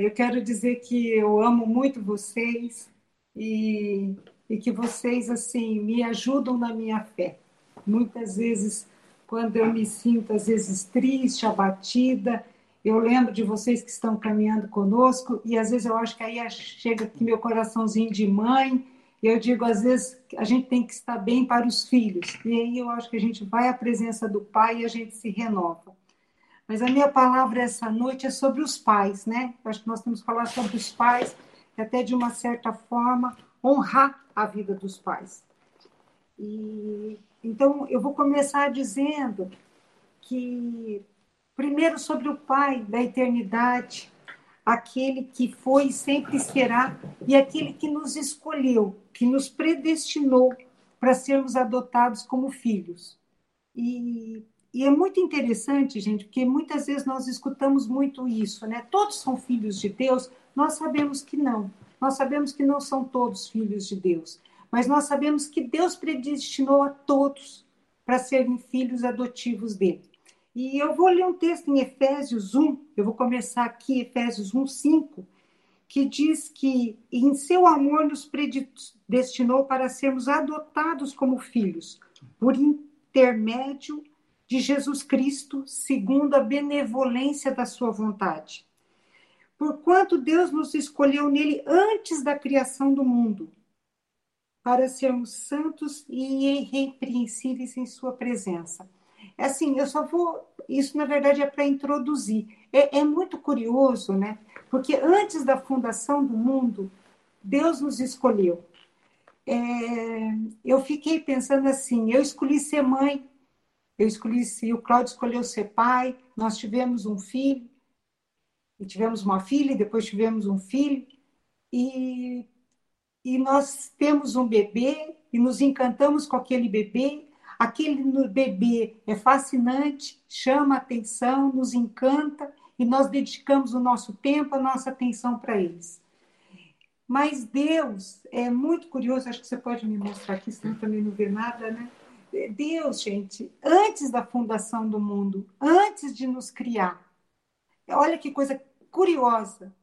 Eu quero dizer que eu amo muito vocês e, e que vocês assim me ajudam na minha fé. Muitas vezes, quando eu me sinto às vezes triste, abatida, eu lembro de vocês que estão caminhando conosco e às vezes eu acho que aí chega aqui meu coraçãozinho de mãe e eu digo às vezes a gente tem que estar bem para os filhos e aí eu acho que a gente vai à presença do Pai e a gente se renova. Mas a minha palavra essa noite é sobre os pais, né? Eu acho que nós temos que falar sobre os pais e até de uma certa forma honrar a vida dos pais. E então eu vou começar dizendo que primeiro sobre o Pai da eternidade, aquele que foi e sempre será e aquele que nos escolheu, que nos predestinou para sermos adotados como filhos. E e é muito interessante, gente, porque muitas vezes nós escutamos muito isso, né? Todos são filhos de Deus, nós sabemos que não. Nós sabemos que não são todos filhos de Deus, mas nós sabemos que Deus predestinou a todos para serem filhos adotivos dele. E eu vou ler um texto em Efésios 1, eu vou começar aqui, Efésios 1, 5, que diz que em seu amor nos predestinou para sermos adotados como filhos, por intermédio de Jesus Cristo, segundo a benevolência da sua vontade. Porquanto Deus nos escolheu nele antes da criação do mundo, para sermos santos e irrepreensíveis em sua presença. É assim, eu só vou. Isso, na verdade, é para introduzir. É, é muito curioso, né? Porque antes da fundação do mundo, Deus nos escolheu. É, eu fiquei pensando assim: eu escolhi ser mãe eu escolhi, o Cláudio escolheu ser pai, nós tivemos um filho, e tivemos uma filha, e depois tivemos um filho, e, e nós temos um bebê, e nos encantamos com aquele bebê. Aquele bebê é fascinante, chama a atenção, nos encanta, e nós dedicamos o nosso tempo, a nossa atenção para eles. Mas Deus é muito curioso, acho que você pode me mostrar aqui, senão também não vê nada, né? Deus, gente, antes da fundação do mundo, antes de nos criar, olha que coisa curiosa.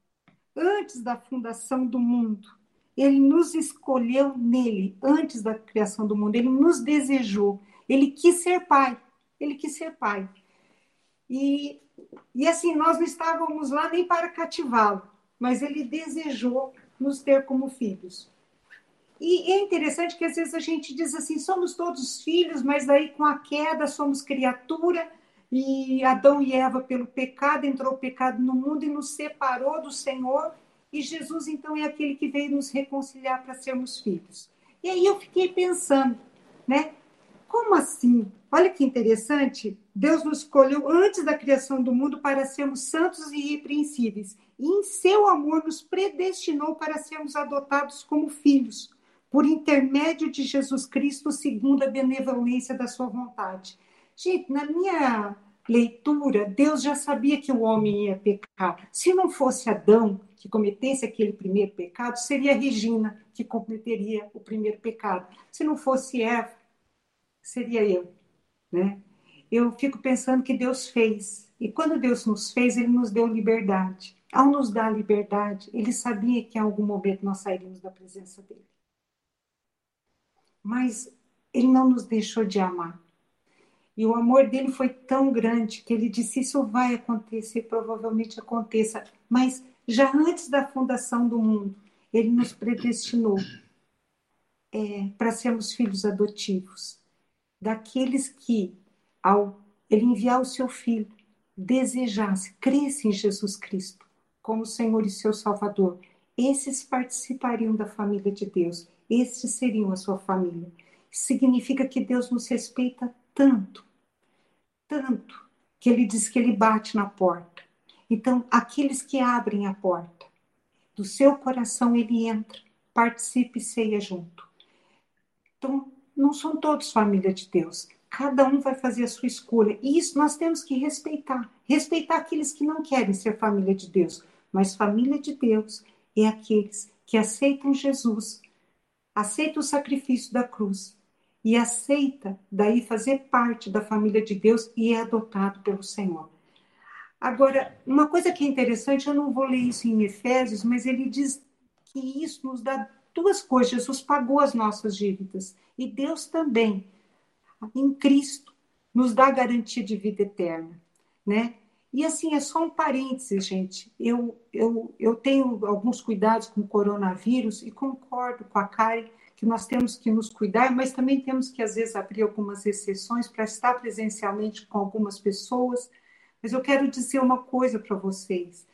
Antes da fundação do mundo, ele nos escolheu nele, antes da criação do mundo, ele nos desejou, ele quis ser pai, ele quis ser pai. E, e assim, nós não estávamos lá nem para cativá-lo, mas ele desejou nos ter como filhos. E é interessante que às vezes a gente diz assim: somos todos filhos, mas daí com a queda somos criatura, e Adão e Eva, pelo pecado, entrou o pecado no mundo e nos separou do Senhor, e Jesus então é aquele que veio nos reconciliar para sermos filhos. E aí eu fiquei pensando, né? Como assim? Olha que interessante. Deus nos escolheu antes da criação do mundo para sermos santos e irrepreensíveis. E em seu amor nos predestinou para sermos adotados como filhos por intermédio de Jesus Cristo, segundo a benevolência da sua vontade. Gente, na minha leitura, Deus já sabia que o homem ia pecar. Se não fosse Adão que cometesse aquele primeiro pecado, seria Regina que cometeria o primeiro pecado. Se não fosse Eva, seria eu, né? Eu fico pensando que Deus fez. E quando Deus nos fez, ele nos deu liberdade. Ao nos dar liberdade, ele sabia que em algum momento nós sairíamos da presença dele mas ele não nos deixou de amar. E o amor dele foi tão grande que ele disse: Isso vai acontecer, provavelmente aconteça, mas já antes da fundação do mundo, ele nos predestinou é, para sermos filhos adotivos, daqueles que, ao ele enviar o seu filho, desejasse, cresce em Jesus Cristo como Senhor e seu Salvador, esses participariam da família de Deus estes seriam a sua família. Significa que Deus nos respeita tanto, tanto, que ele diz que ele bate na porta. Então, aqueles que abrem a porta, do seu coração ele entra, participe e ceia junto. Então, não são todos família de Deus. Cada um vai fazer a sua escolha. E isso nós temos que respeitar. Respeitar aqueles que não querem ser família de Deus. Mas família de Deus é aqueles que aceitam Jesus aceita o sacrifício da cruz e aceita daí fazer parte da família de Deus e é adotado pelo Senhor. Agora, uma coisa que é interessante, eu não vou ler isso em Efésios, mas ele diz que isso nos dá duas coisas. Jesus pagou as nossas dívidas e Deus também, em Cristo, nos dá garantia de vida eterna, né? E assim, é só um parênteses, gente. Eu, eu, eu tenho alguns cuidados com o coronavírus e concordo com a Karen que nós temos que nos cuidar, mas também temos que, às vezes, abrir algumas exceções para estar presencialmente com algumas pessoas. Mas eu quero dizer uma coisa para vocês: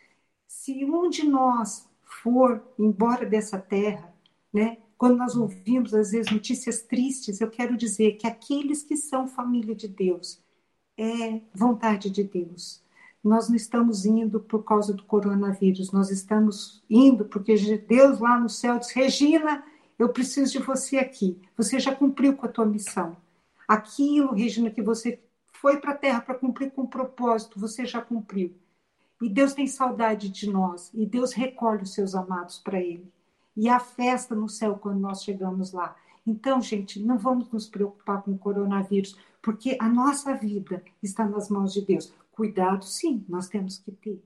se um de nós for embora dessa terra, né, quando nós ouvimos, às vezes, notícias tristes, eu quero dizer que aqueles que são família de Deus, é vontade de Deus. Nós não estamos indo por causa do coronavírus, nós estamos indo porque Deus lá no céu diz: Regina, eu preciso de você aqui. Você já cumpriu com a tua missão. Aquilo, Regina, que você foi para a terra para cumprir com o propósito, você já cumpriu. E Deus tem saudade de nós. E Deus recolhe os seus amados para Ele. E há festa no céu quando nós chegamos lá. Então, gente, não vamos nos preocupar com o coronavírus, porque a nossa vida está nas mãos de Deus. Cuidado, sim, nós temos que ter.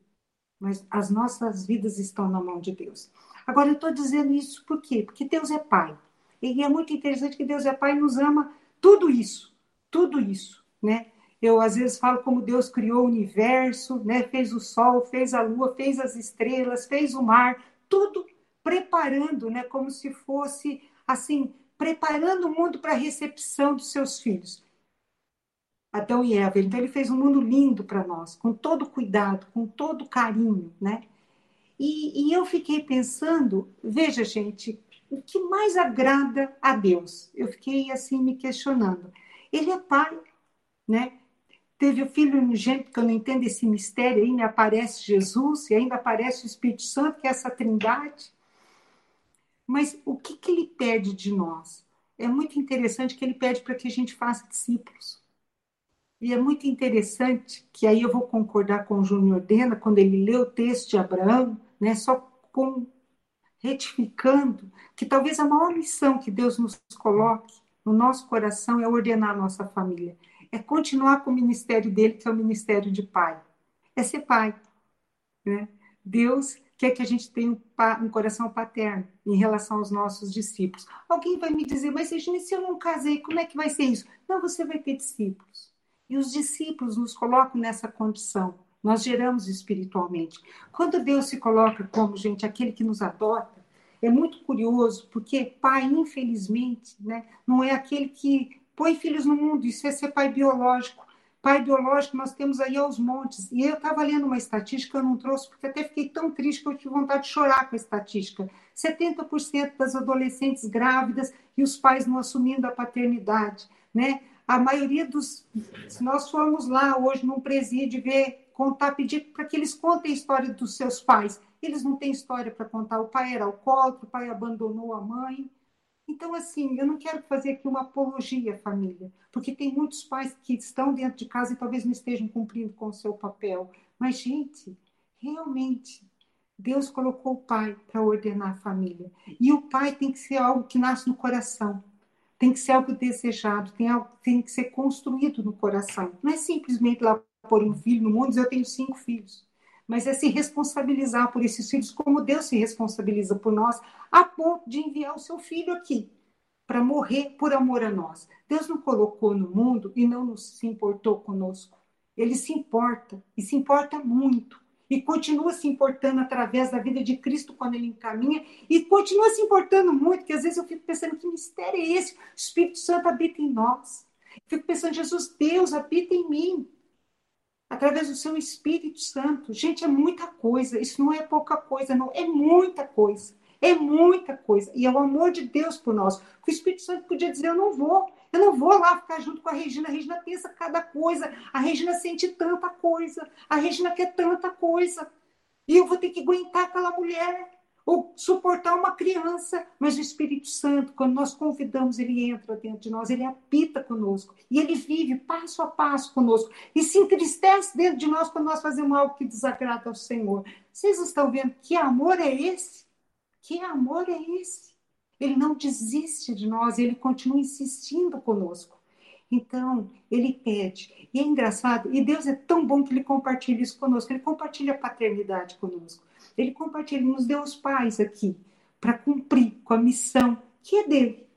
Mas as nossas vidas estão na mão de Deus. Agora, eu estou dizendo isso por quê? Porque Deus é Pai. E é muito interessante que Deus é Pai e nos ama tudo isso, tudo isso, né? Eu às vezes falo como Deus criou o universo, né? Fez o sol, fez a lua, fez as estrelas, fez o mar, tudo preparando, né? Como se fosse assim, preparando o mundo para a recepção dos seus filhos. Adão e Eva. Então ele fez um mundo lindo para nós, com todo cuidado, com todo carinho, né? E, e eu fiquei pensando, veja, gente, o que mais agrada a Deus? Eu fiquei assim me questionando. Ele é pai, né? Teve o filho unigênito, que eu não entendo esse mistério, me aparece Jesus e ainda aparece o Espírito Santo, que é essa trindade. Mas o que, que ele pede de nós? É muito interessante que ele pede para que a gente faça discípulos. E é muito interessante que aí eu vou concordar com o Júnior Dena, quando ele lê o texto de Abraão, né, só com retificando que talvez a maior missão que Deus nos coloque no nosso coração é ordenar a nossa família, é continuar com o ministério dele, que é o ministério de pai, é ser pai. Né? Deus quer que a gente tenha um, um, coração paterno em relação aos nossos discípulos. Alguém vai me dizer, mas Regina, se eu não casei, como é que vai ser isso? Não, você vai ter discípulos. E os discípulos nos colocam nessa condição nós geramos espiritualmente. Quando Deus se coloca como, gente, aquele que nos adota, é muito curioso, porque pai, infelizmente, né, não é aquele que põe filhos no mundo, isso é ser pai biológico. Pai biológico nós temos aí aos montes. E eu estava lendo uma estatística, eu não trouxe, porque até fiquei tão triste que eu tive vontade de chorar com a estatística. 70% das adolescentes grávidas e os pais não assumindo a paternidade, né? A maioria dos. Se nós formos lá hoje num presídio ver contar, pedir para que eles contem a história dos seus pais. Eles não têm história para contar. O pai era alcoólatra, o pai abandonou a mãe. Então, assim, eu não quero fazer aqui uma apologia à família, porque tem muitos pais que estão dentro de casa e talvez não estejam cumprindo com o seu papel. Mas, gente, realmente, Deus colocou o pai para ordenar a família. E o pai tem que ser algo que nasce no coração. Tem que ser algo desejado, tem, algo, tem que ser construído no coração. Não é simplesmente lá pôr um filho no mundo, eu tenho cinco filhos. Mas é se responsabilizar por esses filhos, como Deus se responsabiliza por nós, a ponto de enviar o seu filho aqui para morrer por amor a nós. Deus não colocou no mundo e não se importou conosco. Ele se importa e se importa muito. E continua se importando através da vida de Cristo quando ele encaminha, e continua se importando muito, que às vezes eu fico pensando que mistério é esse? O Espírito Santo habita em nós. Eu fico pensando, Jesus, Deus habita em mim através do seu Espírito Santo. Gente, é muita coisa. Isso não é pouca coisa, não. É muita coisa. É muita coisa. E é o amor de Deus por nós. O Espírito Santo podia dizer: Eu não vou. Eu não vou lá ficar junto com a Regina. A Regina pensa cada coisa. A Regina sente tanta coisa. A Regina quer tanta coisa. E eu vou ter que aguentar aquela mulher ou suportar uma criança, mas o Espírito Santo, quando nós convidamos, ele entra dentro de nós, ele habita conosco e ele vive passo a passo conosco e se entristece dentro de nós quando nós fazemos algo que desagrada ao Senhor. Vocês estão vendo que amor é esse? Que amor é esse? Ele não desiste de nós, ele continua insistindo conosco. Então, ele pede. E é engraçado, e Deus é tão bom que ele compartilha isso conosco, ele compartilha a paternidade conosco. Ele compartilha, ele nos deu os pais aqui para cumprir com a missão que é dele,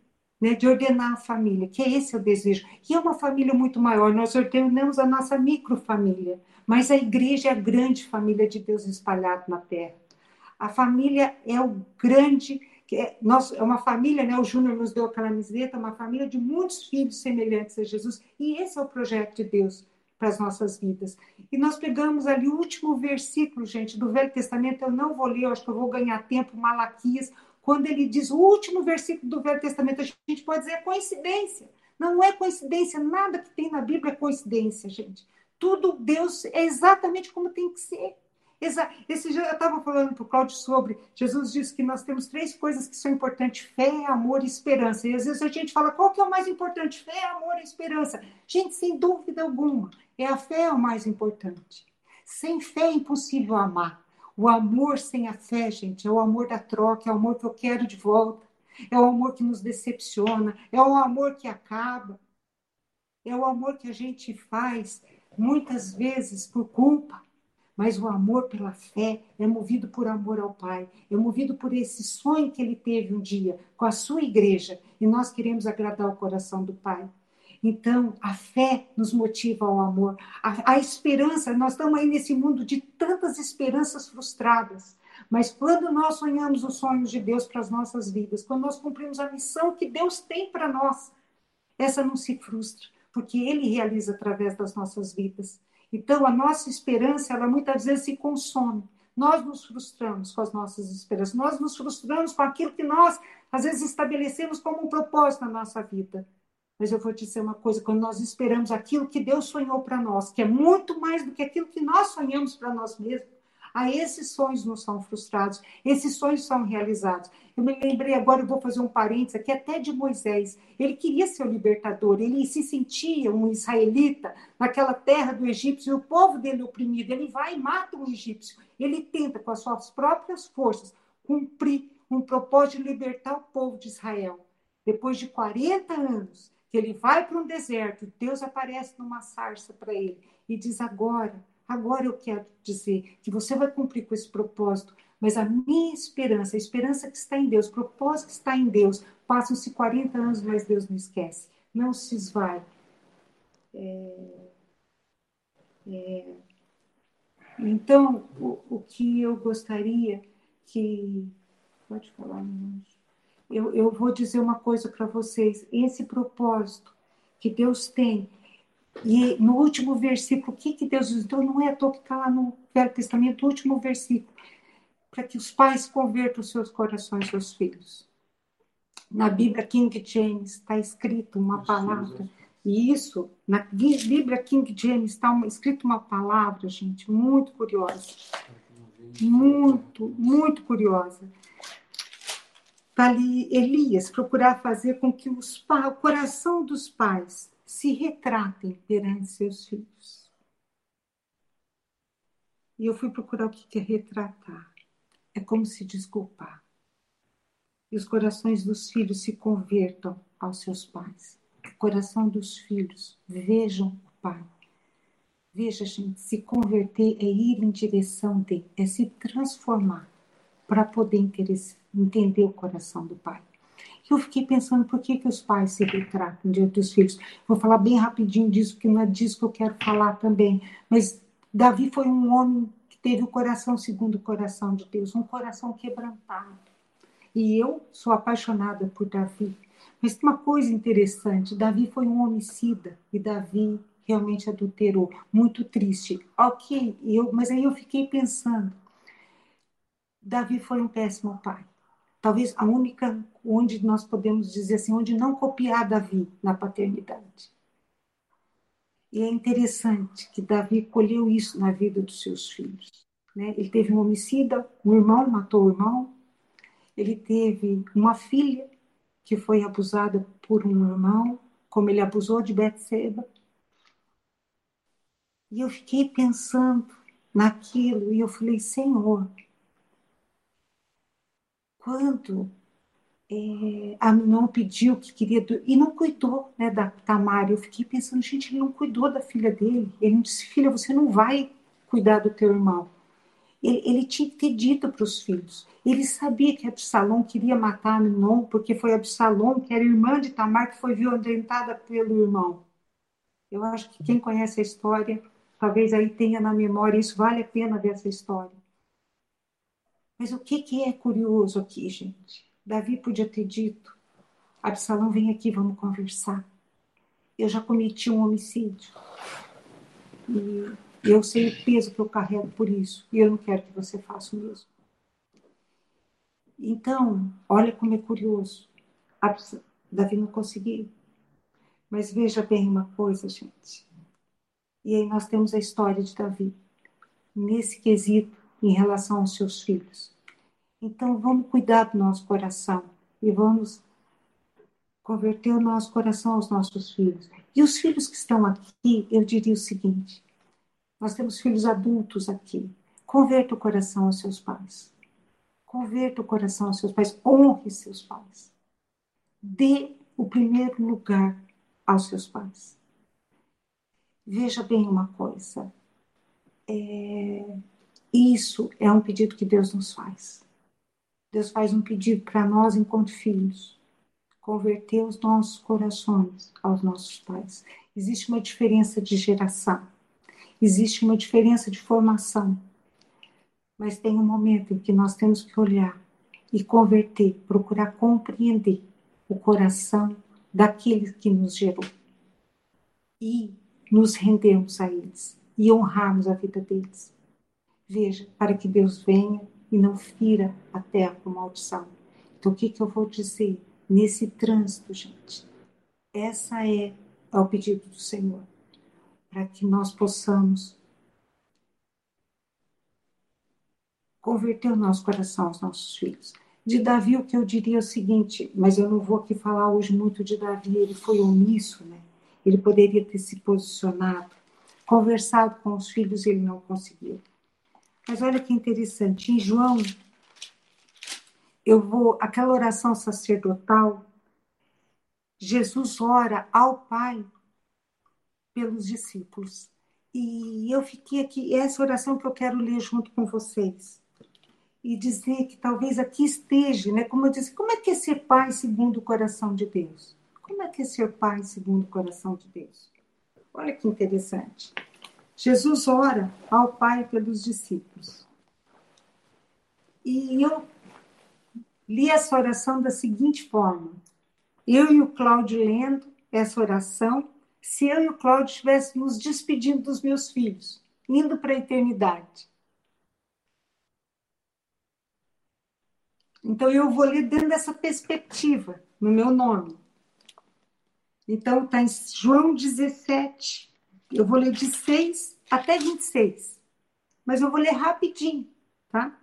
né, de ordenar a família, que é esse o desejo. E é uma família muito maior, nós ordenamos a nossa microfamília, mas a igreja é a grande família de Deus espalhada na terra. A família é o grande que é, nós, é uma família, né? O Júnior nos deu aquela camiseta, uma família de muitos filhos semelhantes a Jesus. E esse é o projeto de Deus para as nossas vidas. E nós pegamos ali o último versículo, gente, do Velho Testamento. Eu não vou ler, eu acho que eu vou ganhar tempo, Malaquias, quando ele diz o último versículo do Velho Testamento, a gente pode dizer é coincidência. Não é coincidência, nada que tem na Bíblia é coincidência, gente. Tudo Deus é exatamente como tem que ser. Esse dia eu estava falando para o Cláudio sobre. Jesus disse que nós temos três coisas que são importantes: fé, amor e esperança. E às vezes a gente fala qual que é o mais importante? Fé, amor e esperança. Gente, sem dúvida alguma, é a fé o mais importante. Sem fé é impossível amar. O amor sem a fé, gente, é o amor da troca, é o amor que eu quero de volta, é o amor que nos decepciona, é o amor que acaba, é o amor que a gente faz muitas vezes por culpa mas o amor pela fé é movido por amor ao Pai, é movido por esse sonho que ele teve um dia com a sua igreja, e nós queremos agradar o coração do Pai. Então, a fé nos motiva ao amor, a, a esperança. Nós estamos aí nesse mundo de tantas esperanças frustradas, mas quando nós sonhamos os sonhos de Deus para as nossas vidas, quando nós cumprimos a missão que Deus tem para nós, essa não se frustra, porque Ele realiza através das nossas vidas. Então, a nossa esperança, ela muitas vezes se consome. Nós nos frustramos com as nossas esperanças, nós nos frustramos com aquilo que nós, às vezes, estabelecemos como um propósito na nossa vida. Mas eu vou te dizer uma coisa: quando nós esperamos aquilo que Deus sonhou para nós, que é muito mais do que aquilo que nós sonhamos para nós mesmos, a esses sonhos não são frustrados, esses sonhos são realizados. Eu me lembrei agora, eu vou fazer um parênteses aqui, até de Moisés. Ele queria ser o libertador, ele se sentia um israelita naquela terra do egípcio, e o povo dele oprimido. Ele vai e mata um egípcio. Ele tenta, com as suas próprias forças, cumprir um propósito de libertar o povo de Israel. Depois de 40 anos, que ele vai para um deserto, Deus aparece numa sarça para ele e diz: Agora Agora eu quero dizer que você vai cumprir com esse propósito, mas a minha esperança, a esperança que está em Deus, o propósito que está em Deus, passam-se 40 anos, mas Deus não esquece, não se esvai. É, é, então, o, o, que eu gostaria que. Pode falar, eu, eu vou dizer uma coisa para vocês: esse propósito que Deus tem e no último versículo, o que, que Deus diz? Então, não é à toa que está lá no Velho Testamento, o último versículo, para que os pais convertam os seus corações aos filhos. Na Bíblia King James está escrito uma palavra, e isso, na Bíblia King James está escrito uma palavra, gente, muito curiosa. Muito, muito curiosa. Está ali Elias procurar fazer com que os, o coração dos pais se retratem perante seus filhos. E eu fui procurar o que é retratar. É como se desculpar. E os corações dos filhos se convertam aos seus pais. O coração dos filhos vejam o pai. Veja, gente, se converter é ir em direção de, é se transformar para poder entender o coração do pai eu fiquei pensando por que, que os pais se retratam diante dos filhos. Vou falar bem rapidinho disso, porque não é disso que eu quero falar também. Mas Davi foi um homem que teve o coração segundo o coração de Deus, um coração quebrantado. E eu sou apaixonada por Davi. Mas uma coisa interessante: Davi foi um homicida e Davi realmente adulterou. Muito triste. Ok, eu, mas aí eu fiquei pensando: Davi foi um péssimo pai talvez a única onde nós podemos dizer assim, onde não copiar Davi na paternidade. E é interessante que Davi colheu isso na vida dos seus filhos. Né? Ele teve um homicida, um irmão matou o irmão, ele teve uma filha que foi abusada por um irmão, como ele abusou de Betseba. E eu fiquei pensando naquilo e eu falei, Senhor, quando é, Aminon pediu que queria e não cuidou né, da Tamar. Eu fiquei pensando, gente, ele não cuidou da filha dele. Ele não disse, filha, você não vai cuidar do teu irmão. Ele, ele tinha que ter dito para os filhos. Ele sabia que Absalom queria matar Aminon, porque foi Absalom, que era irmã de Tamar, que foi violentada pelo irmão. Eu acho que quem conhece a história, talvez aí tenha na memória, isso vale a pena ver essa história. Mas o que, que é curioso aqui, gente? Davi podia ter dito: Absalão, vem aqui, vamos conversar. Eu já cometi um homicídio. E eu sei o peso que eu carrego por isso. E eu não quero que você faça o mesmo. Então, olha como é curioso. Davi não conseguiu. Mas veja bem uma coisa, gente. E aí nós temos a história de Davi, nesse quesito, em relação aos seus filhos. Então, vamos cuidar do nosso coração e vamos converter o nosso coração aos nossos filhos. E os filhos que estão aqui, eu diria o seguinte: nós temos filhos adultos aqui. Converta o coração aos seus pais. Converta o coração aos seus pais. Honre seus pais. Dê o primeiro lugar aos seus pais. Veja bem uma coisa. É, isso é um pedido que Deus nos faz. Deus faz um pedido para nós enquanto filhos. Converter os nossos corações aos nossos pais. Existe uma diferença de geração. Existe uma diferença de formação. Mas tem um momento em que nós temos que olhar e converter, procurar compreender o coração daquele que nos gerou. E nos rendermos a eles e honrarmos a vida deles. Veja, para que Deus venha e não fira a terra com maldição. Então, o que, que eu vou dizer nesse trânsito, gente? Essa é, é o pedido do Senhor, para que nós possamos converter o nosso coração aos nossos filhos. De Davi, o que eu diria é o seguinte, mas eu não vou aqui falar hoje muito de Davi, ele foi omisso, né? Ele poderia ter se posicionado, conversado com os filhos, ele não conseguiu. Mas olha que interessante, em João, eu vou, aquela oração sacerdotal, Jesus ora ao Pai pelos discípulos. E eu fiquei aqui, essa oração que eu quero ler junto com vocês. E dizer que talvez aqui esteja, né? Como eu disse, como é que é ser pai segundo o coração de Deus? Como é que é ser pai segundo o coração de Deus? Olha que interessante. Jesus ora ao Pai pelos discípulos. E eu li essa oração da seguinte forma: eu e o Cláudio lendo essa oração, se eu e o Cláudio estivéssemos despedindo dos meus filhos, indo para a eternidade. Então eu vou ler dentro dessa perspectiva, no meu nome. Então está em João 17, eu vou ler de 6 até 26. Mas eu vou ler rapidinho, tá?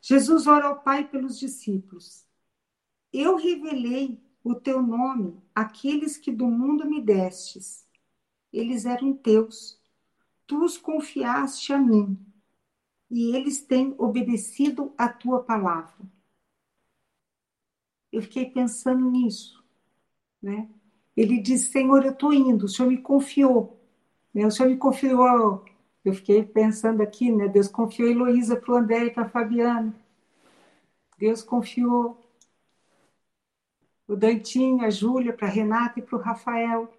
Jesus ora ao Pai pelos discípulos. Eu revelei o teu nome àqueles que do mundo me destes. Eles eram teus. Tu os confiaste a mim. E eles têm obedecido a tua palavra. Eu fiquei pensando nisso, né? Ele disse: Senhor, eu estou indo, o Senhor me confiou. Né? O Senhor me confiou. Eu fiquei pensando aqui, né? Deus confiou Heloísa para o André e para a Fabiana. Deus confiou o Dantinho, a Júlia, para a Renata e para o Rafael.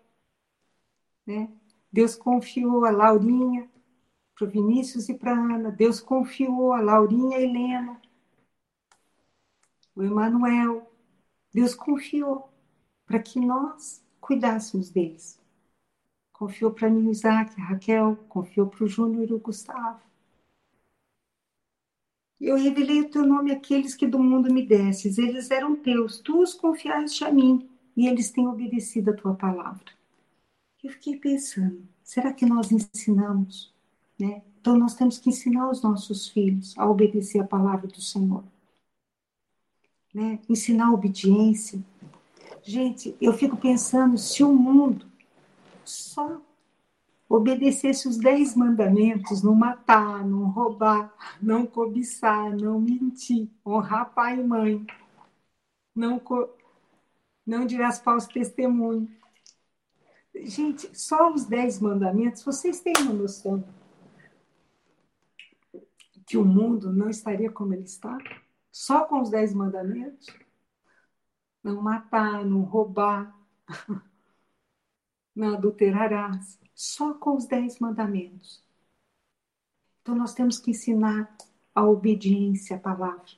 Né? Deus confiou a Laurinha para o Vinícius e para a Ana. Deus confiou a Laurinha e Helena. O Emanuel. Deus confiou para que nós cuidássemos deles. Confiou para mim o Isaac, a Raquel, confiou para o Júnior e o Gustavo. Eu revelei o teu nome àqueles que do mundo me desses. Eles eram teus, tu os confiaste a mim, e eles têm obedecido a tua palavra. Eu fiquei pensando, será que nós ensinamos? Né? Então nós temos que ensinar os nossos filhos a obedecer a palavra do Senhor. Né? Ensinar a obediência, Gente, eu fico pensando se o mundo só obedecesse os dez mandamentos, não matar, não roubar, não cobiçar, não mentir, honrar pai e mãe. não, não dirás falso testemunho. Gente, só os dez mandamentos, vocês têm uma noção que o mundo não estaria como ele está? Só com os dez mandamentos? Não matar, não roubar, não adulterarás. Só com os dez mandamentos. Então nós temos que ensinar a obediência à palavra,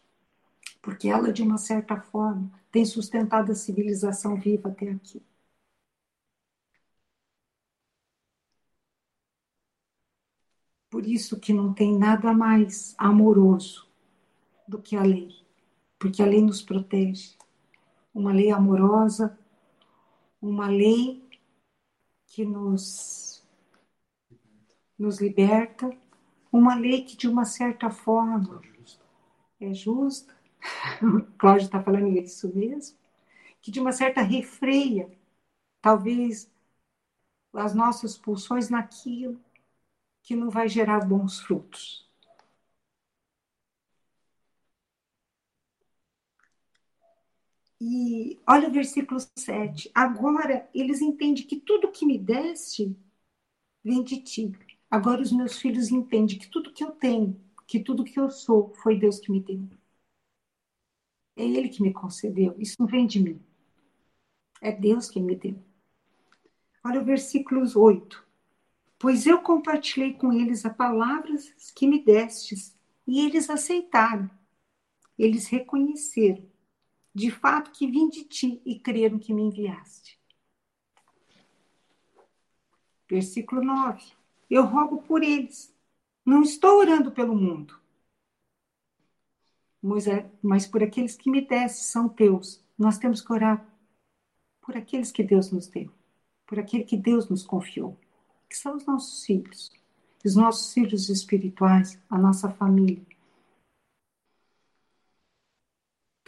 porque ela, de uma certa forma, tem sustentado a civilização viva até aqui. Por isso que não tem nada mais amoroso do que a lei, porque a lei nos protege. Uma lei amorosa, uma lei que nos, nos liberta, uma lei que, de uma certa forma, é justa. O Cláudio está falando isso mesmo. Que, de uma certa, refreia, talvez, as nossas pulsões naquilo que não vai gerar bons frutos. E olha o versículo 7. Agora eles entendem que tudo que me deste vem de ti. Agora os meus filhos entendem que tudo que eu tenho, que tudo que eu sou, foi Deus que me deu. É Ele que me concedeu. Isso não vem de mim. É Deus que me deu. Olha o versículo 8 pois eu compartilhei com eles a palavras que me destes, e eles aceitaram. Eles reconheceram, de fato, que vim de ti e creram que me enviaste. Versículo 9. Eu rogo por eles. Não estou orando pelo mundo, mas por aqueles que me deste são teus. Nós temos que orar por aqueles que Deus nos deu, por aquele que Deus nos confiou que são os nossos filhos, os nossos filhos espirituais, a nossa família.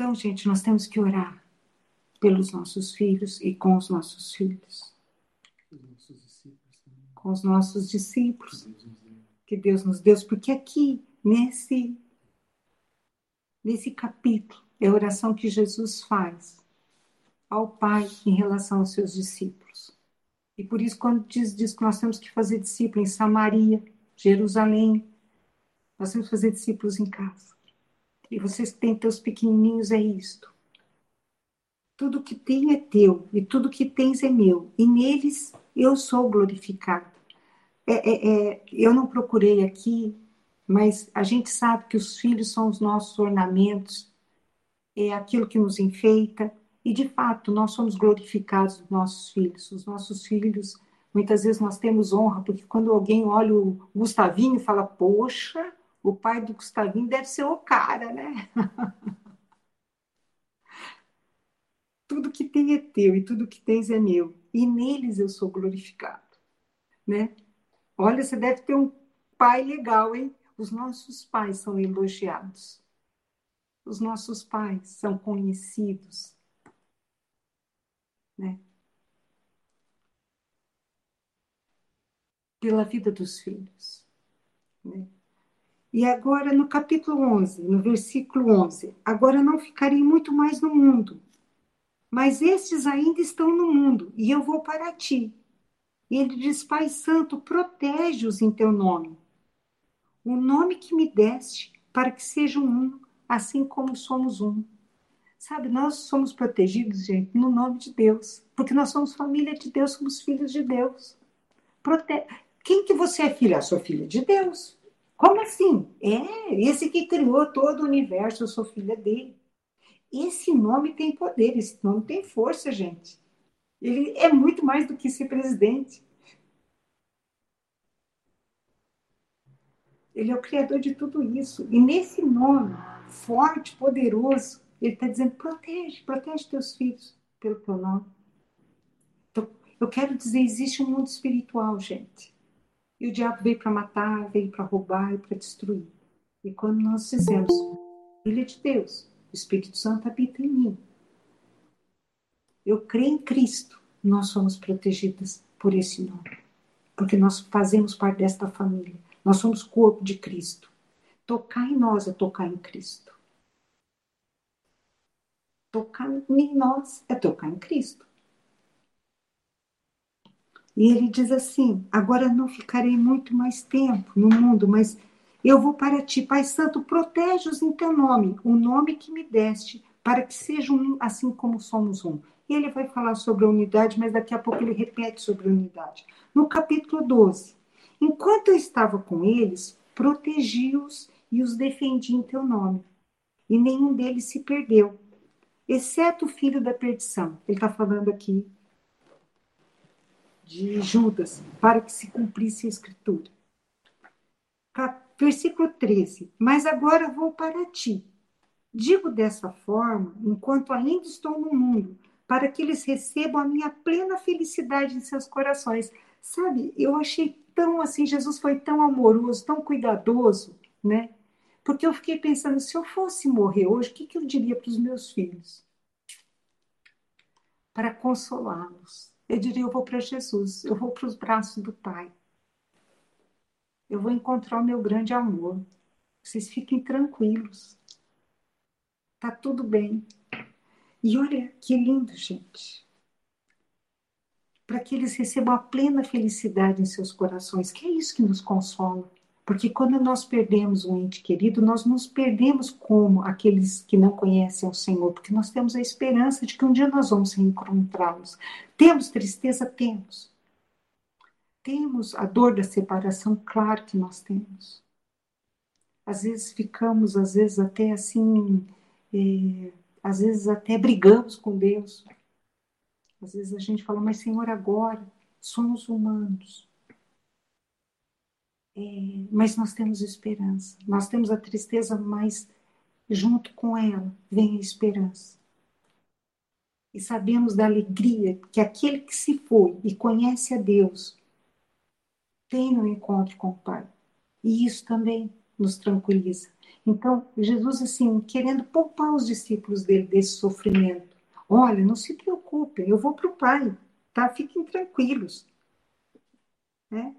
Então, gente, nós temos que orar pelos nossos filhos e com os nossos filhos. Com os nossos discípulos que Deus nos deu, porque aqui, nesse, nesse capítulo, é a oração que Jesus faz ao Pai em relação aos seus discípulos. E por isso, quando diz, diz que nós temos que fazer discípulos em Samaria, Jerusalém, nós temos que fazer discípulos em casa. E vocês têm teus pequenininhos é isto. Tudo que tem é teu, e tudo que tens é meu, e neles eu sou glorificado. É, é, é, eu não procurei aqui, mas a gente sabe que os filhos são os nossos ornamentos, é aquilo que nos enfeita, e de fato, nós somos glorificados dos nossos filhos. Os nossos filhos, muitas vezes nós temos honra, porque quando alguém olha o Gustavinho e fala, poxa, o pai do Gustavinho deve ser o cara, né? tudo que tem é teu e tudo que tens é meu. E neles eu sou glorificado, né? Olha, você deve ter um pai legal, hein? Os nossos pais são elogiados. Os nossos pais são conhecidos né? Pela vida dos filhos. Né? E agora, no capítulo 11, no versículo 11: Agora não ficarei muito mais no mundo, mas estes ainda estão no mundo, e eu vou para ti. E ele diz: Pai Santo, protege-os em teu nome. O nome que me deste, para que sejam um, assim como somos um. Sabe, nós somos protegidos, gente, no nome de Deus. Porque nós somos família de Deus, somos filhos de Deus. Prote... Quem que você é filha? Eu sou filha de Deus. Como assim? É, esse que criou todo o universo, eu sou filha dele. Esse nome tem poder, esse nome tem força, gente. Ele é muito mais do que ser presidente. Ele é o criador de tudo isso. E nesse nome forte, poderoso, ele está dizendo: protege, protege teus filhos pelo teu nome. Então, eu quero dizer: existe um mundo espiritual, gente. E o diabo veio para matar, veio para roubar e para destruir. E quando nós dizemos, Filha de Deus, o Espírito Santo habita em mim. Eu creio em Cristo, nós somos protegidas por esse nome. Porque nós fazemos parte desta família. Nós somos corpo de Cristo. Tocar em nós é tocar em Cristo. Tocar em nós é tocar em Cristo. E ele diz assim: Agora não ficarei muito mais tempo no mundo, mas eu vou para ti, Pai Santo, protege-os em teu nome, o nome que me deste, para que sejam um, assim como somos um. E ele vai falar sobre a unidade, mas daqui a pouco ele repete sobre a unidade. No capítulo 12: Enquanto eu estava com eles, protegi-os e os defendi em teu nome. E nenhum deles se perdeu, exceto o filho da perdição. Ele está falando aqui de Judas, para que se cumprisse a escritura. Versículo 13. Mas agora vou para ti. Digo dessa forma, enquanto ainda estou no mundo, para que eles recebam a minha plena felicidade em seus corações. Sabe, eu achei tão assim, Jesus foi tão amoroso, tão cuidadoso, né? Porque eu fiquei pensando, se eu fosse morrer hoje, o que, que eu diria para os meus filhos? Para consolá-los. Eu diria, eu vou para Jesus, eu vou para os braços do Pai. Eu vou encontrar o meu grande amor. Vocês fiquem tranquilos. Tá tudo bem. E olha que lindo, gente. Para que eles recebam a plena felicidade em seus corações, que é isso que nos consola. Porque quando nós perdemos um ente querido, nós nos perdemos como aqueles que não conhecem o Senhor, porque nós temos a esperança de que um dia nós vamos reencontrá-los. Temos tristeza? Temos. Temos a dor da separação? Claro que nós temos. Às vezes ficamos, às vezes até assim, é, às vezes até brigamos com Deus. Às vezes a gente fala, mas Senhor, agora somos humanos. É, mas nós temos esperança. Nós temos a tristeza, mas junto com ela vem a esperança. E sabemos da alegria que aquele que se foi e conhece a Deus tem no encontro com o Pai. E isso também nos tranquiliza. Então, Jesus, assim, querendo poupar os discípulos dele desse sofrimento. Olha, não se preocupem, eu vou para o Pai, tá? Fiquem tranquilos. Né?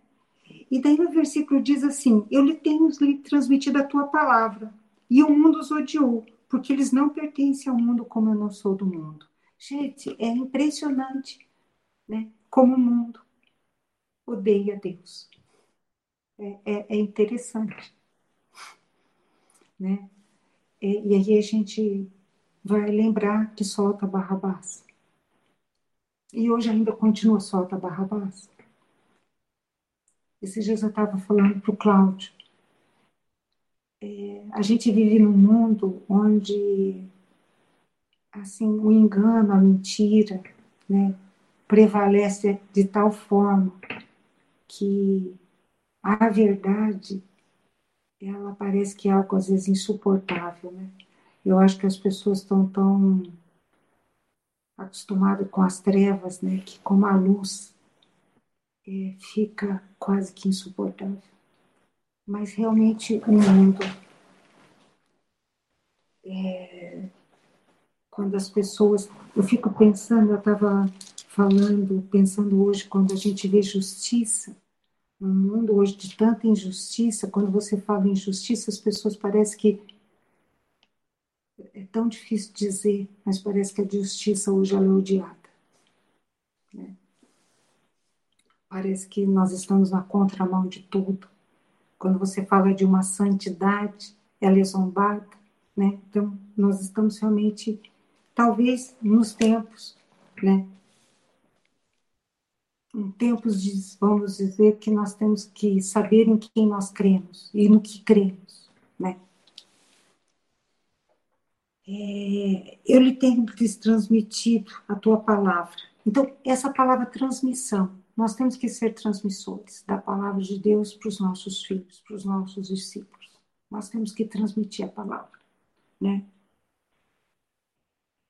E daí no versículo diz assim: Eu lhe tenho lhe transmitido a tua palavra, e o mundo os odiou, porque eles não pertencem ao mundo como eu não sou do mundo. Gente, é impressionante, né? Como o mundo odeia Deus. É, é, é interessante né? E, e aí a gente vai lembrar que solta Barrabás. E hoje ainda continua solta Barrabás. Esses dias eu estava falando para o Cláudio. É, a gente vive num mundo onde assim o engano, a mentira, né, prevalece de tal forma que a verdade ela parece que é algo às vezes insuportável, né? Eu acho que as pessoas estão tão acostumadas com as trevas, né? Que como a luz é, fica quase que insuportável. Mas realmente o mundo é, quando as pessoas, eu fico pensando, eu estava falando, pensando hoje quando a gente vê justiça um mundo hoje de tanta injustiça, quando você fala em injustiça, as pessoas parecem que é tão difícil dizer, mas parece que a justiça hoje é odiada. Né? Parece que nós estamos na contramão de tudo. Quando você fala de uma santidade, ela é zombada. Né? Então, nós estamos realmente, talvez nos tempos né, em tempos de, vamos dizer, que nós temos que saber em quem nós cremos e no que cremos, né? É, eu lhe tenho transmitido a tua palavra. Então, essa palavra transmissão, nós temos que ser transmissores da palavra de Deus para os nossos filhos, para os nossos discípulos. Nós temos que transmitir a palavra, né?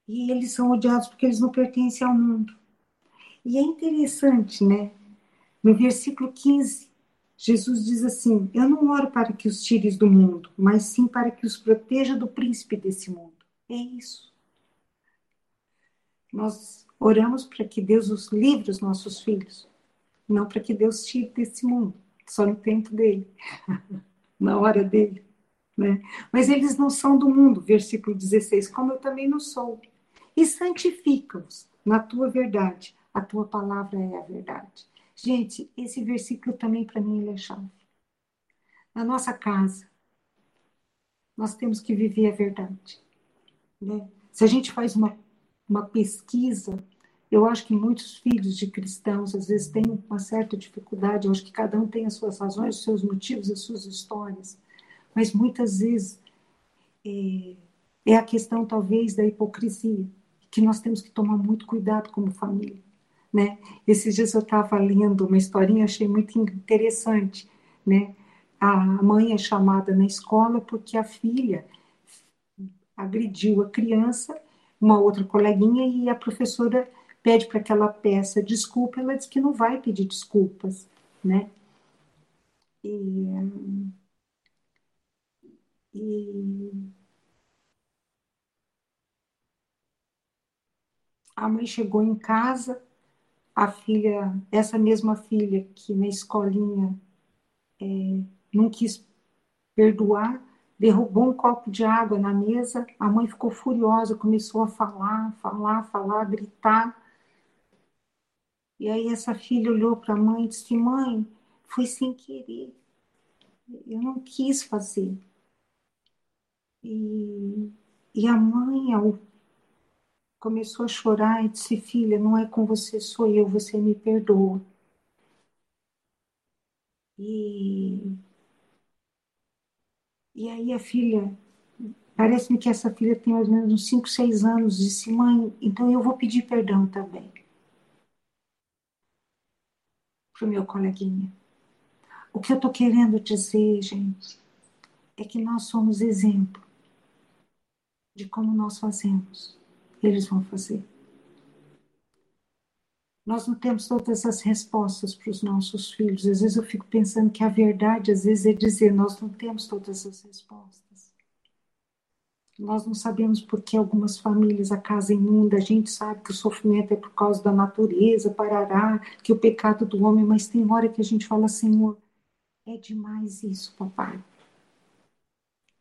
E eles são odiados porque eles não pertencem ao mundo. E é interessante, né? No versículo 15, Jesus diz assim: Eu não oro para que os tires do mundo, mas sim para que os proteja do príncipe desse mundo. É isso. Nós oramos para que Deus os livre os nossos filhos, não para que Deus tire desse mundo, só no tempo dele, na hora dele. Né? Mas eles não são do mundo, versículo 16, como eu também não sou. e santifica-os na tua verdade. A tua palavra é a verdade. Gente, esse versículo também para mim é chave. Na nossa casa, nós temos que viver a verdade. Né? Se a gente faz uma, uma pesquisa, eu acho que muitos filhos de cristãos às vezes têm uma certa dificuldade, eu acho que cada um tem as suas razões, os seus motivos, as suas histórias, mas muitas vezes é, é a questão talvez da hipocrisia, que nós temos que tomar muito cuidado como família. Né? Esses dias eu estava lendo uma historinha, achei muito interessante. Né? A mãe é chamada na escola porque a filha agrediu a criança, uma outra coleguinha, e a professora pede para que ela peça desculpa, ela diz que não vai pedir desculpas, né? E, e a mãe chegou em casa, a filha, essa mesma filha que na escolinha é, não quis perdoar, derrubou um copo de água na mesa, a mãe ficou furiosa, começou a falar, falar, falar, gritar. E aí essa filha olhou para a mãe e disse: Mãe, foi sem querer. Eu não quis fazer. E, e a mãe, ao começou a chorar e disse: Filha, não é com você, sou eu, você me perdoa. E, e aí a filha, parece-me que essa filha tem mais ou menos uns 5, 6 anos, disse: Mãe, então eu vou pedir perdão também. Para o meu coleguinha. O que eu estou querendo dizer, gente, é que nós somos exemplo de como nós fazemos eles vão fazer. Nós não temos todas as respostas para os nossos filhos. Às vezes eu fico pensando que a verdade, às vezes, é dizer: nós não temos todas as respostas. Nós não sabemos por que algumas famílias a casa inunda. A gente sabe que o sofrimento é por causa da natureza, parará, que o pecado do homem, mas tem hora que a gente fala: Senhor, é demais isso, papai.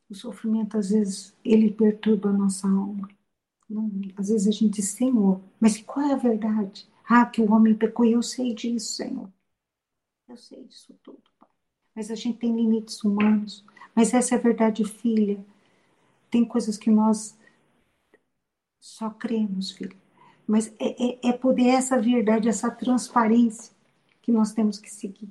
O sofrimento, às vezes, ele perturba a nossa alma. Às vezes a gente diz, Senhor, mas qual é a verdade? Ah, que o homem pecou eu sei disso, Senhor. Eu sei disso tudo, Pai. Mas a gente tem limites humanos. Mas essa é a verdade, filha. Tem coisas que nós só cremos, filha. Mas é, é, é poder essa verdade, essa transparência que nós temos que seguir.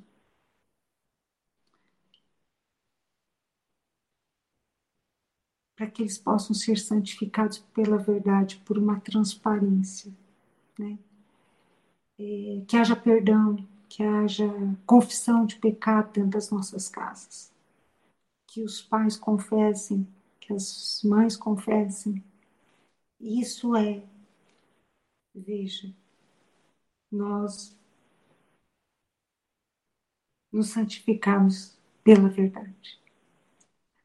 para que eles possam ser santificados pela verdade, por uma transparência, né? É, que haja perdão, que haja confissão de pecado dentro das nossas casas, que os pais confessem, as mães confessem. Isso é, veja, nós nos santificamos pela verdade.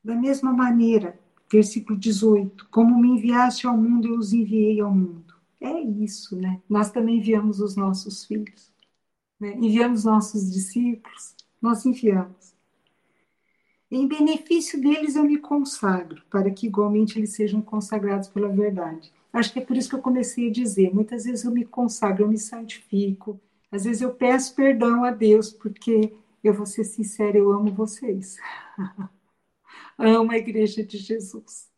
Da mesma maneira, versículo 18: Como me enviaste ao mundo, eu os enviei ao mundo. É isso, né? Nós também enviamos os nossos filhos, né? enviamos nossos discípulos, nós enviamos. Em benefício deles eu me consagro, para que igualmente eles sejam consagrados pela verdade. Acho que é por isso que eu comecei a dizer: muitas vezes eu me consagro, eu me santifico, às vezes eu peço perdão a Deus, porque eu vou ser sincera, eu amo vocês. Amo a igreja de Jesus.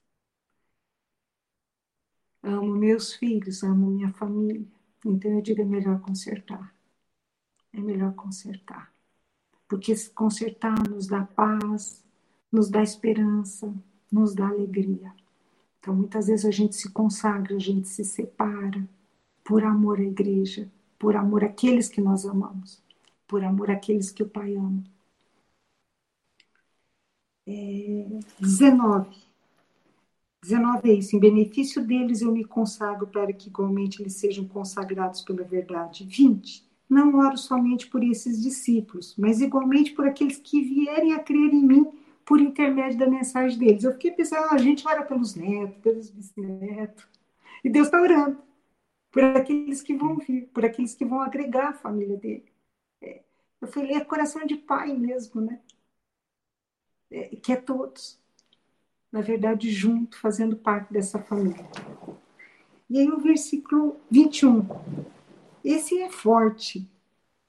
Amo meus filhos, amo minha família. Então eu digo: é melhor consertar. É melhor consertar. Porque se consertar nos dá paz, nos dá esperança, nos dá alegria. Então muitas vezes a gente se consagra, a gente se separa por amor à igreja, por amor àqueles que nós amamos, por amor àqueles que o Pai ama é, 19. 19 é isso. Em benefício deles eu me consagro para que igualmente eles sejam consagrados pela verdade. 20. Não oro somente por esses discípulos, mas igualmente por aqueles que vierem a crer em mim por intermédio da mensagem deles. Eu fiquei pensando, ah, a gente ora pelos netos, pelos bisnetos. E Deus está orando por aqueles que vão vir, por aqueles que vão agregar a família dele. É, eu falei, é coração de pai mesmo, né? É, que é todos, na verdade, junto, fazendo parte dessa família. E aí o versículo 21. Esse é forte,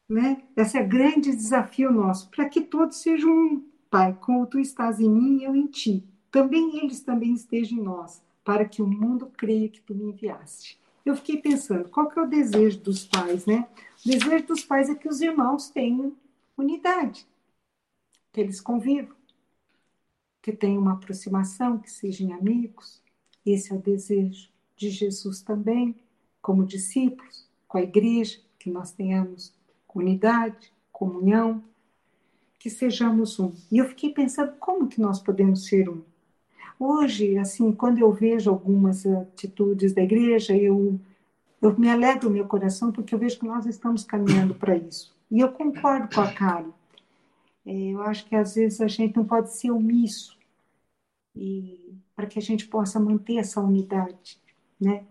né? Esse é grande desafio nosso, para que todos sejam um, Pai, como tu estás em mim e eu em ti. Também eles também estejam em nós, para que o mundo creia que tu me enviaste. Eu fiquei pensando, qual que é o desejo dos pais, né? O desejo dos pais é que os irmãos tenham unidade, que eles convivam, que tenham uma aproximação, que sejam amigos. Esse é o desejo de Jesus também, como discípulos, com a igreja, que nós tenhamos unidade, comunhão, que sejamos um. E eu fiquei pensando como que nós podemos ser um. Hoje, assim, quando eu vejo algumas atitudes da igreja, eu eu me alegro meu coração porque eu vejo que nós estamos caminhando para isso. E eu concordo com a Karen. É, eu acho que às vezes a gente não pode ser omisso e para que a gente possa manter essa unidade, né?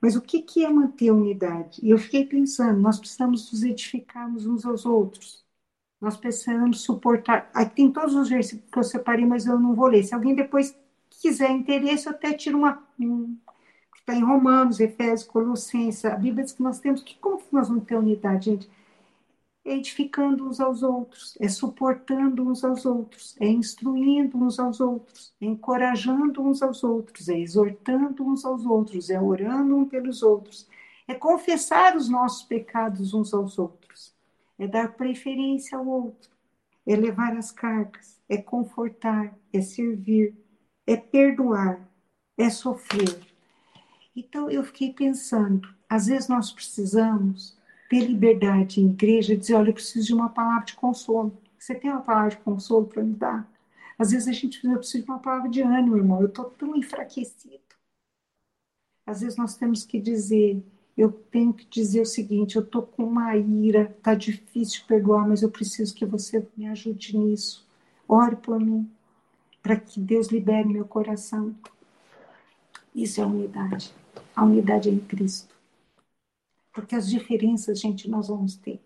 Mas o que, que é manter a unidade? E eu fiquei pensando, nós precisamos nos edificarmos uns aos outros. Nós precisamos suportar. Aqui tem todos os versículos que eu separei, mas eu não vou ler. Se alguém depois quiser interesse, eu até tiro uma. Um, que está em Romanos, Efésios, Colossenses. A Bíblia diz que nós temos que. Como que nós vamos ter unidade, gente? Edificando uns aos outros, é suportando uns aos outros, é instruindo uns aos outros, é encorajando uns aos outros, é exortando uns aos outros, é orando uns pelos outros, é confessar os nossos pecados uns aos outros, é dar preferência ao outro, é levar as cargas, é confortar, é servir, é perdoar, é sofrer. Então eu fiquei pensando, às vezes nós precisamos ter liberdade em igreja e dizer, olha, eu preciso de uma palavra de consolo. Você tem uma palavra de consolo para me dar? Às vezes a gente precisa, eu preciso de uma palavra de ânimo, irmão. Eu estou tão enfraquecido. Às vezes nós temos que dizer, eu tenho que dizer o seguinte, eu estou com uma ira, está difícil perdoar, mas eu preciso que você me ajude nisso. Ore por mim para que Deus libere meu coração. Isso é unidade. A unidade é em Cristo. Porque as diferenças, gente, nós vamos ter.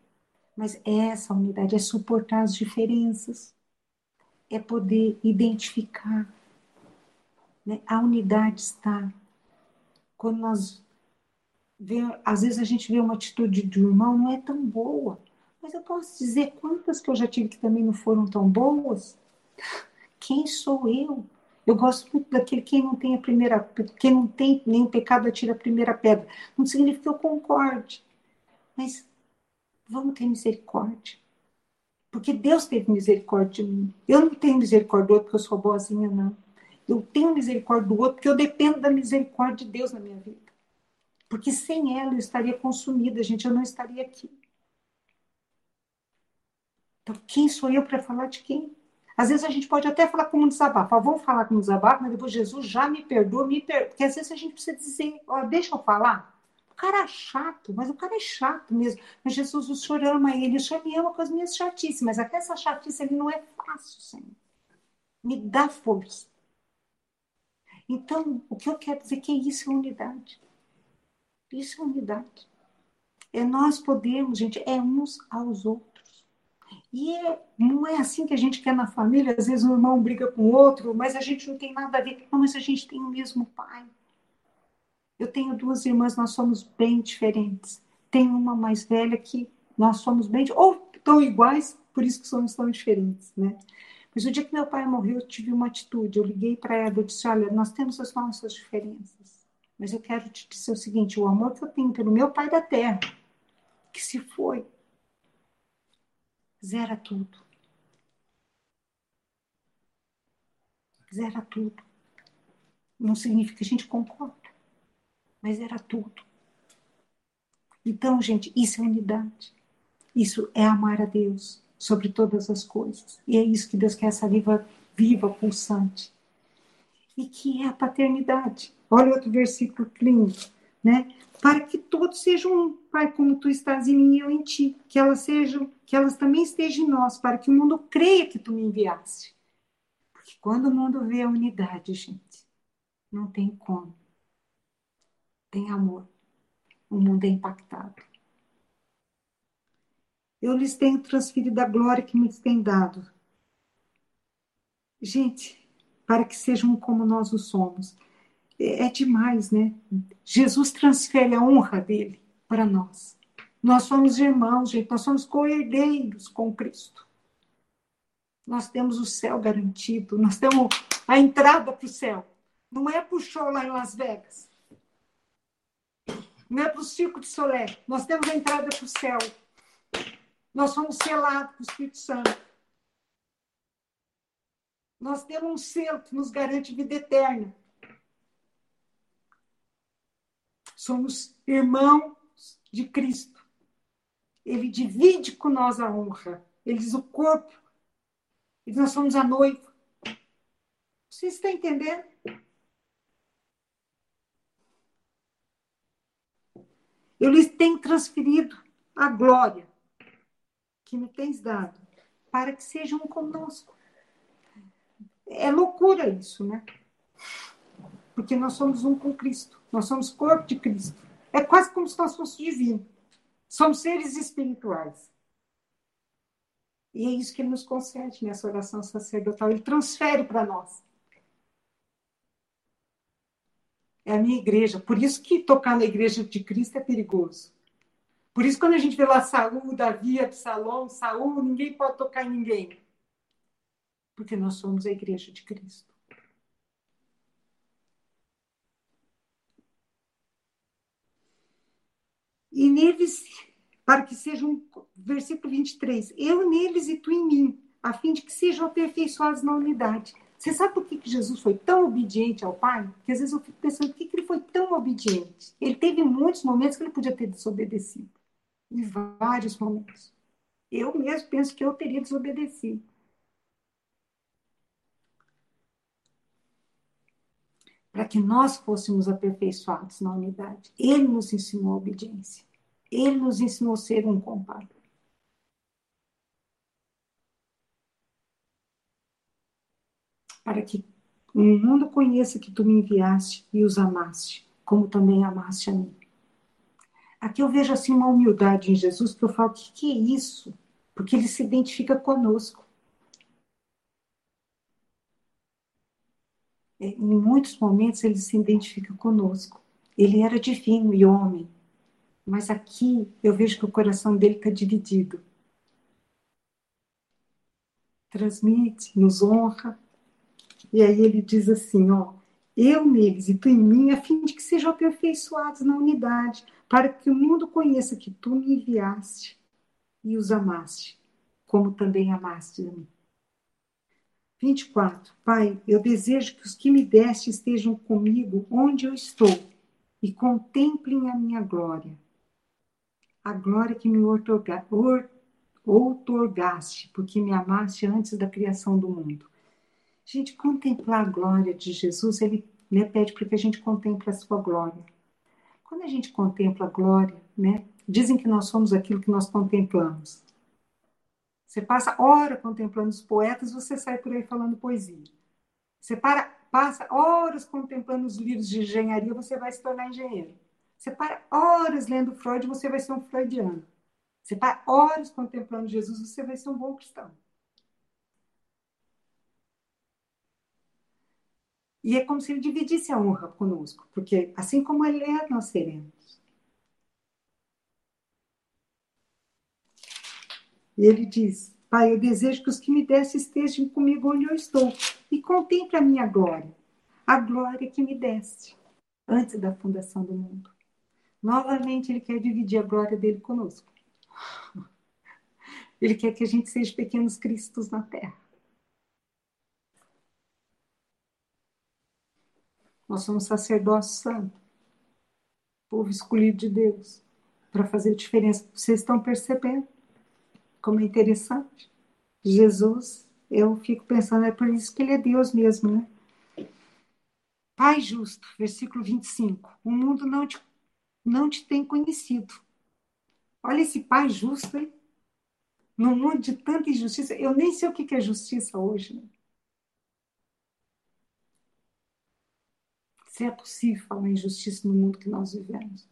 Mas é essa unidade, é suportar as diferenças, é poder identificar. Né? A unidade está. Quando nós vê, às vezes a gente vê uma atitude de um irmão, não é tão boa. Mas eu posso dizer quantas que eu já tive que também não foram tão boas. Quem sou eu? Eu gosto muito daquele quem não tem a primeira, quem não tem nenhum pecado atira a primeira pedra. Não significa que eu concorde, mas vamos ter misericórdia. Porque Deus teve misericórdia de mim. Eu não tenho misericórdia do outro porque eu sou boazinha, não. Eu tenho misericórdia do outro porque eu dependo da misericórdia de Deus na minha vida. Porque sem ela eu estaria consumida, gente, eu não estaria aqui. Então, quem sou eu para falar de quem? Às vezes a gente pode até falar como um desabafo. Ah, vamos falar como um desabafo, mas depois Jesus já me perdoa, me perdoa. Porque às vezes a gente precisa dizer, ó, deixa eu falar. O cara é chato, mas o cara é chato mesmo. Mas Jesus, o Senhor ama ele, o Senhor me ama com as minhas chatices, mas até essa chatice ele não é fácil, Senhor. Me dá força. Então, o que eu quero dizer é que isso é unidade. Isso é unidade. É nós podemos, gente, é uns aos outros. E é, não é assim que a gente quer na família. Às vezes um irmão briga com o outro, mas a gente não tem nada a ver. Não, mas a gente tem o mesmo pai. Eu tenho duas irmãs, nós somos bem diferentes. Tem uma mais velha que nós somos bem, ou tão iguais, por isso que somos tão diferentes, né? Mas o dia que meu pai morreu, eu tive uma atitude. Eu liguei para ela e disse: Olha, nós temos as nossas diferenças, mas eu quero te dizer o seguinte: o amor que eu tenho pelo meu pai da terra, que se foi, zera tudo. Zera tudo. Não significa que a gente concorda, mas era tudo. Então, gente, isso é unidade. Isso é amar a Deus sobre todas as coisas. E é isso que Deus quer, essa viva, viva pulsante. E que é a paternidade. Olha outro versículo lindo, né? para que todos sejam um, Pai, como tu estás em mim e eu em ti, que elas sejam, que elas também estejam em nós, para que o mundo creia que tu me enviaste. Porque quando o mundo vê a unidade, gente, não tem como. Tem amor. O mundo é impactado. Eu lhes tenho transferido a glória que me tem dado. Gente, para que sejam como nós o somos. É, demais, né? Jesus transfere a honra dele para nós. Nós somos irmãos, gente, nós somos co-herdeiros com Cristo. Nós temos o céu garantido, nós temos a entrada para o céu. Não é para o show lá em Las Vegas. Não é para o circo de Solé. Nós temos a entrada para o céu. Nós somos selados com o Espírito Santo. Nós temos um selo que nos garante vida eterna. Somos irmãos de Cristo. Ele divide com nós a honra. Ele diz o corpo. E nós somos a noiva. Você está entendendo? Eu lhes tenho transferido a glória que me tens dado, para que sejam conosco. É loucura isso, né? Porque nós somos um com Cristo, nós somos corpo de Cristo. É quase como se nós fôssemos divinos. Somos seres espirituais. E é isso que ele nos concede nessa oração sacerdotal. Ele transfere para nós. é a minha igreja. Por isso que tocar na igreja de Cristo é perigoso. Por isso, quando a gente vê lá Saul, Davi, Absalom, Saul, ninguém pode tocar em ninguém. Porque nós somos a igreja de Cristo. E neles, para que sejam, versículo 23, eu neles e tu em mim, a fim de que sejam aperfeiçoados na unidade. Você sabe por que, que Jesus foi tão obediente ao Pai? Porque às vezes eu fico pensando por que, que ele foi tão obediente. Ele teve muitos momentos que ele podia ter desobedecido. Em vários momentos. Eu mesmo penso que eu teria desobedecido. Para que nós fôssemos aperfeiçoados na unidade. Ele nos ensinou a obediência. Ele nos ensinou a ser um compadre. para que o mundo conheça que tu me enviaste e os amaste, como também amaste a mim. Aqui eu vejo assim uma humildade em Jesus, que eu falo, o que, que é isso? Porque ele se identifica conosco. Em muitos momentos ele se identifica conosco. Ele era divino e homem, mas aqui eu vejo que o coração dele está dividido. Transmite, nos honra, e aí ele diz assim, ó, eu neles e tu em mim, a fim de que sejam aperfeiçoados na unidade, para que o mundo conheça que tu me enviaste e os amaste, como também amaste a mim. 24. Pai, eu desejo que os que me deste estejam comigo onde eu estou e contemplem a minha glória. A glória que me outorga, outorgaste, porque me amaste antes da criação do mundo. Gente, contemplar a glória de Jesus, ele né, pede para que a gente contemple a sua glória. Quando a gente contempla a glória, né, dizem que nós somos aquilo que nós contemplamos. Você passa hora contemplando os poetas, você sai por aí falando poesia. Você para, passa horas contemplando os livros de engenharia, você vai se tornar engenheiro. Você para horas lendo Freud, você vai ser um freudiano. Você para horas contemplando Jesus, você vai ser um bom cristão. E é como se ele dividisse a honra conosco, porque assim como ele é, nós seremos. E ele diz: Pai, eu desejo que os que me deste estejam comigo onde eu estou e contemple a minha glória, a glória que me deste antes da fundação do mundo. Novamente, ele quer dividir a glória dele conosco. Ele quer que a gente seja pequenos cristos na terra. Nós somos sacerdócio santo, povo escolhido de Deus, para fazer diferença. Vocês estão percebendo como é interessante? Jesus, eu fico pensando, é por isso que ele é Deus mesmo, né? Pai justo, versículo 25. O mundo não te, não te tem conhecido. Olha esse pai justo, hein? No mundo de tanta injustiça, eu nem sei o que é justiça hoje. Né? se é possível falar em justiça no mundo que nós vivemos.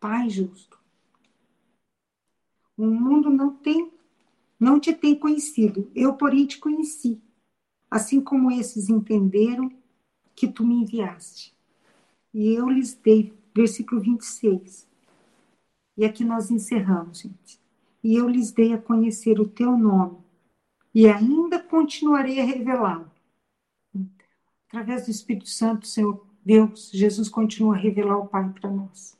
Pai justo. O mundo não tem, não te tem conhecido. Eu, porém, te conheci. assim como esses entenderam que tu me enviaste. E eu lhes dei, versículo 26. E aqui nós encerramos, gente. E eu lhes dei a conhecer o teu nome, e ainda continuarei a revelá-lo. Através do Espírito Santo, Senhor Deus, Jesus continua a revelar o Pai para nós.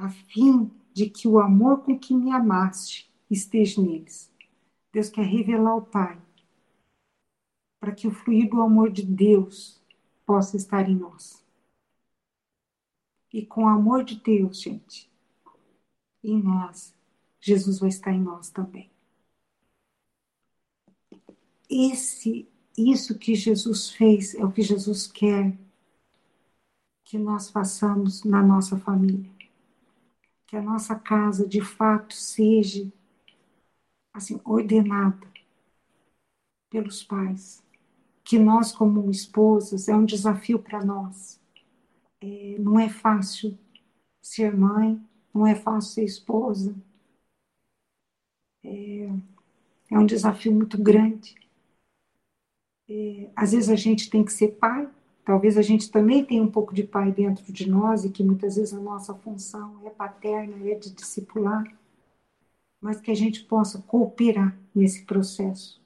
A fim de que o amor com que me amaste esteja neles. Deus quer revelar o Pai, para que o fluir do amor de Deus possa estar em nós. E com o amor de Deus, gente, em nós, Jesus vai estar em nós também. Esse, isso que Jesus fez é o que Jesus quer que nós façamos na nossa família. Que a nossa casa, de fato, seja assim ordenada pelos pais. Que nós, como esposas, é um desafio para nós. É, não é fácil ser mãe, não é fácil ser esposa. É, é um desafio muito grande. É, às vezes a gente tem que ser pai, talvez a gente também tenha um pouco de pai dentro de nós e que muitas vezes a nossa função é paterna, é de discipular, mas que a gente possa cooperar nesse processo,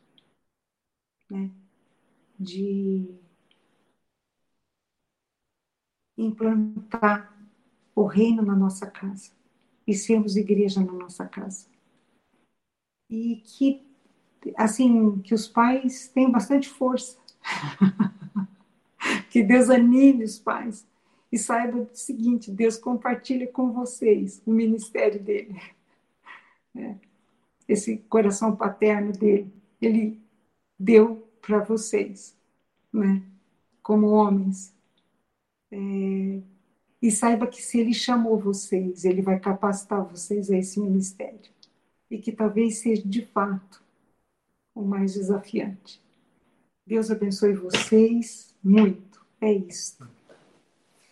né? De implantar o reino na nossa casa e sermos igreja na nossa casa. E que, assim, que os pais tenham bastante força. que Deus anime os pais. E saiba o seguinte: Deus compartilha com vocês o ministério dele. É. Esse coração paterno dele. Ele deu para vocês, né? como homens. É, e saiba que se ele chamou vocês, ele vai capacitar vocês a esse ministério. E que talvez seja de fato o mais desafiante. Deus abençoe vocês muito. É isso.